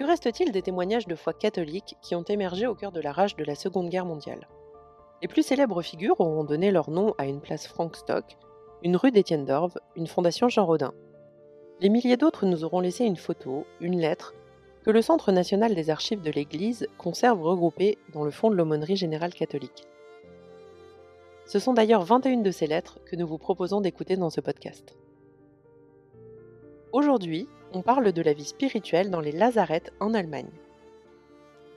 Que reste-t-il des témoignages de foi catholique qui ont émergé au cœur de la rage de la Seconde Guerre mondiale? Les plus célèbres figures auront donné leur nom à une place Frank Stock, une rue d'Étienne d'Orve, une fondation Jean Rodin. Les milliers d'autres nous auront laissé une photo, une lettre, que le Centre national des archives de l'Église conserve regroupées dans le fond de l'aumônerie générale catholique. Ce sont d'ailleurs 21 de ces lettres que nous vous proposons d'écouter dans ce podcast. Aujourd'hui, on parle de la vie spirituelle dans les lazarettes en Allemagne.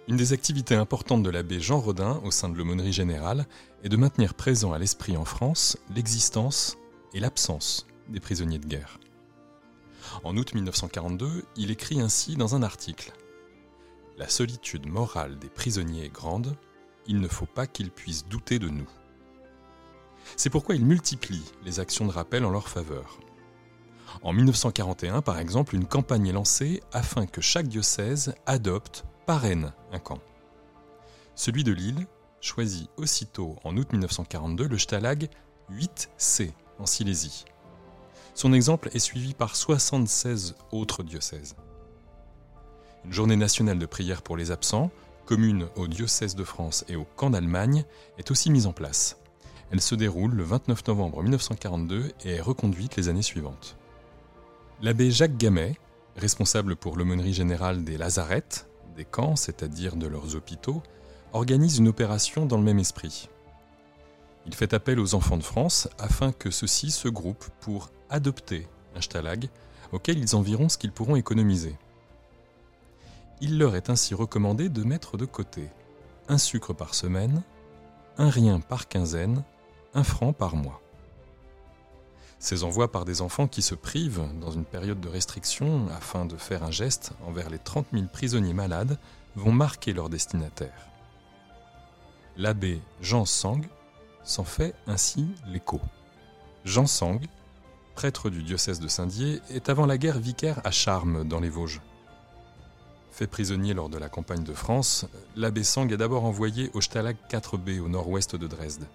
Une des activités importantes de l'abbé Jean Rodin au sein de l'aumônerie générale est de maintenir présent à l'esprit en France l'existence et l'absence des prisonniers de guerre. En août 1942, il écrit ainsi dans un article La solitude morale des prisonniers est grande, il ne faut pas qu'ils puissent douter de nous. C'est pourquoi il multiplie les actions de rappel en leur faveur. En 1941, par exemple, une campagne est lancée afin que chaque diocèse adopte, parraine un camp. Celui de Lille choisit aussitôt, en août 1942, le Stalag 8C en Silésie. Son exemple est suivi par 76 autres diocèses. Une journée nationale de prière pour les absents, commune au diocèse de France et au camp d'Allemagne, est aussi mise en place. Elle se déroule le 29 novembre 1942 et est reconduite les années suivantes. L'abbé Jacques Gamet, responsable pour l'aumônerie générale des lazarettes, des camps, c'est-à-dire de leurs hôpitaux, organise une opération dans le même esprit. Il fait appel aux enfants de France afin que ceux-ci se groupent pour adopter un stalag auquel ils enverront ce qu'ils pourront économiser. Il leur est ainsi recommandé de mettre de côté un sucre par semaine, un rien par quinzaine, un franc par mois. Ces envois par des enfants qui se privent dans une période de restriction afin de faire un geste envers les 30 000 prisonniers malades vont marquer leur destinataire. L'abbé Jean Sang s'en fait ainsi l'écho. Jean Sang, prêtre du diocèse de Saint-Dié, est avant la guerre vicaire à Charmes, dans les Vosges. Fait prisonnier lors de la campagne de France, l'abbé Sang est d'abord envoyé au Stalag 4B au nord-ouest de Dresde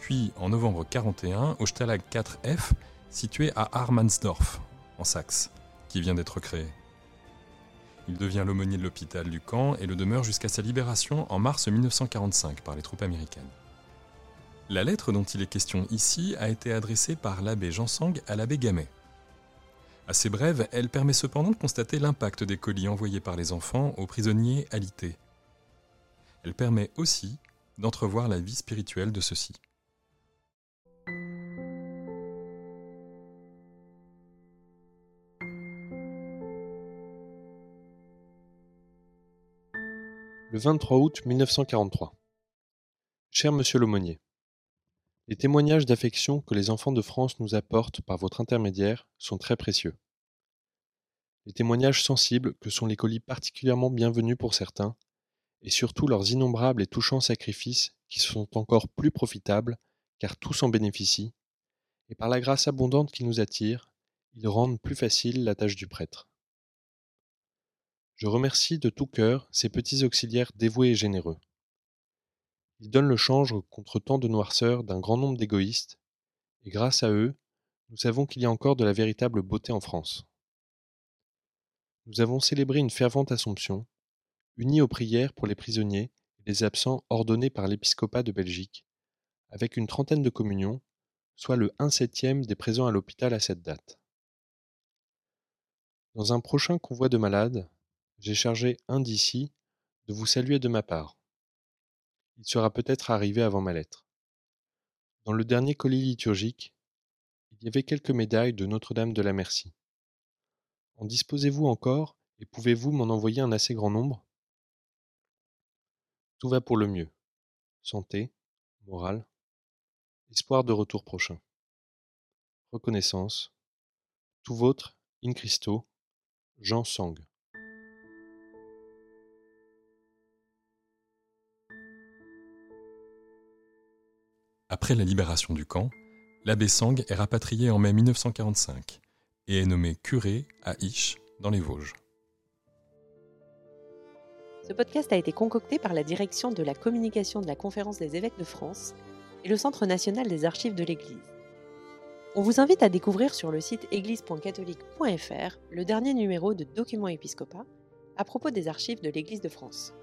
puis en novembre 41 au Stalag 4F, situé à Armansdorf, en Saxe, qui vient d'être créé. Il devient l'aumônier de l'hôpital du camp et le demeure jusqu'à sa libération en mars 1945 par les troupes américaines. La lettre dont il est question ici a été adressée par l'abbé Jean Sang à l'abbé Gamet. Assez brève, elle permet cependant de constater l'impact des colis envoyés par les enfants aux prisonniers alités. Elle permet aussi d'entrevoir la vie spirituelle de ceux-ci. Le 23 août 1943. Cher Monsieur l'aumônier, les témoignages d'affection que les enfants de France nous apportent par votre intermédiaire sont très précieux. Les témoignages sensibles que sont les colis particulièrement bienvenus pour certains, et surtout leurs innombrables et touchants sacrifices qui sont encore plus profitables, car tous en bénéficient, et par la grâce abondante qui nous attire, ils rendent plus facile la tâche du prêtre. Je remercie de tout cœur ces petits auxiliaires dévoués et généreux. Ils donnent le change contre tant de noirceur d'un grand nombre d'égoïstes, et grâce à eux, nous savons qu'il y a encore de la véritable beauté en France. Nous avons célébré une fervente Assomption, unie aux prières pour les prisonniers et les absents ordonnés par l'épiscopat de Belgique, avec une trentaine de communions, soit le 1 septième des présents à l'hôpital à cette date. Dans un prochain convoi de malades, j'ai chargé un d'ici de vous saluer de ma part. Il sera peut-être arrivé avant ma lettre. Dans le dernier colis liturgique, il y avait quelques médailles de Notre-Dame de la Merci. En disposez-vous encore et pouvez-vous m'en envoyer un assez grand nombre? Tout va pour le mieux. Santé, morale, espoir de retour prochain. Reconnaissance. Tout vôtre, in Christo, Jean Sang. Après la libération du camp, l'abbé Sang est rapatrié en mai 1945 et est nommé curé à Isch, dans les Vosges. Ce podcast a été concocté par la direction de la communication de la Conférence des évêques de France et le Centre national des archives de l'Église. On vous invite à découvrir sur le site église.catholique.fr le dernier numéro de Documents Épiscopat à propos des archives de l'Église de France.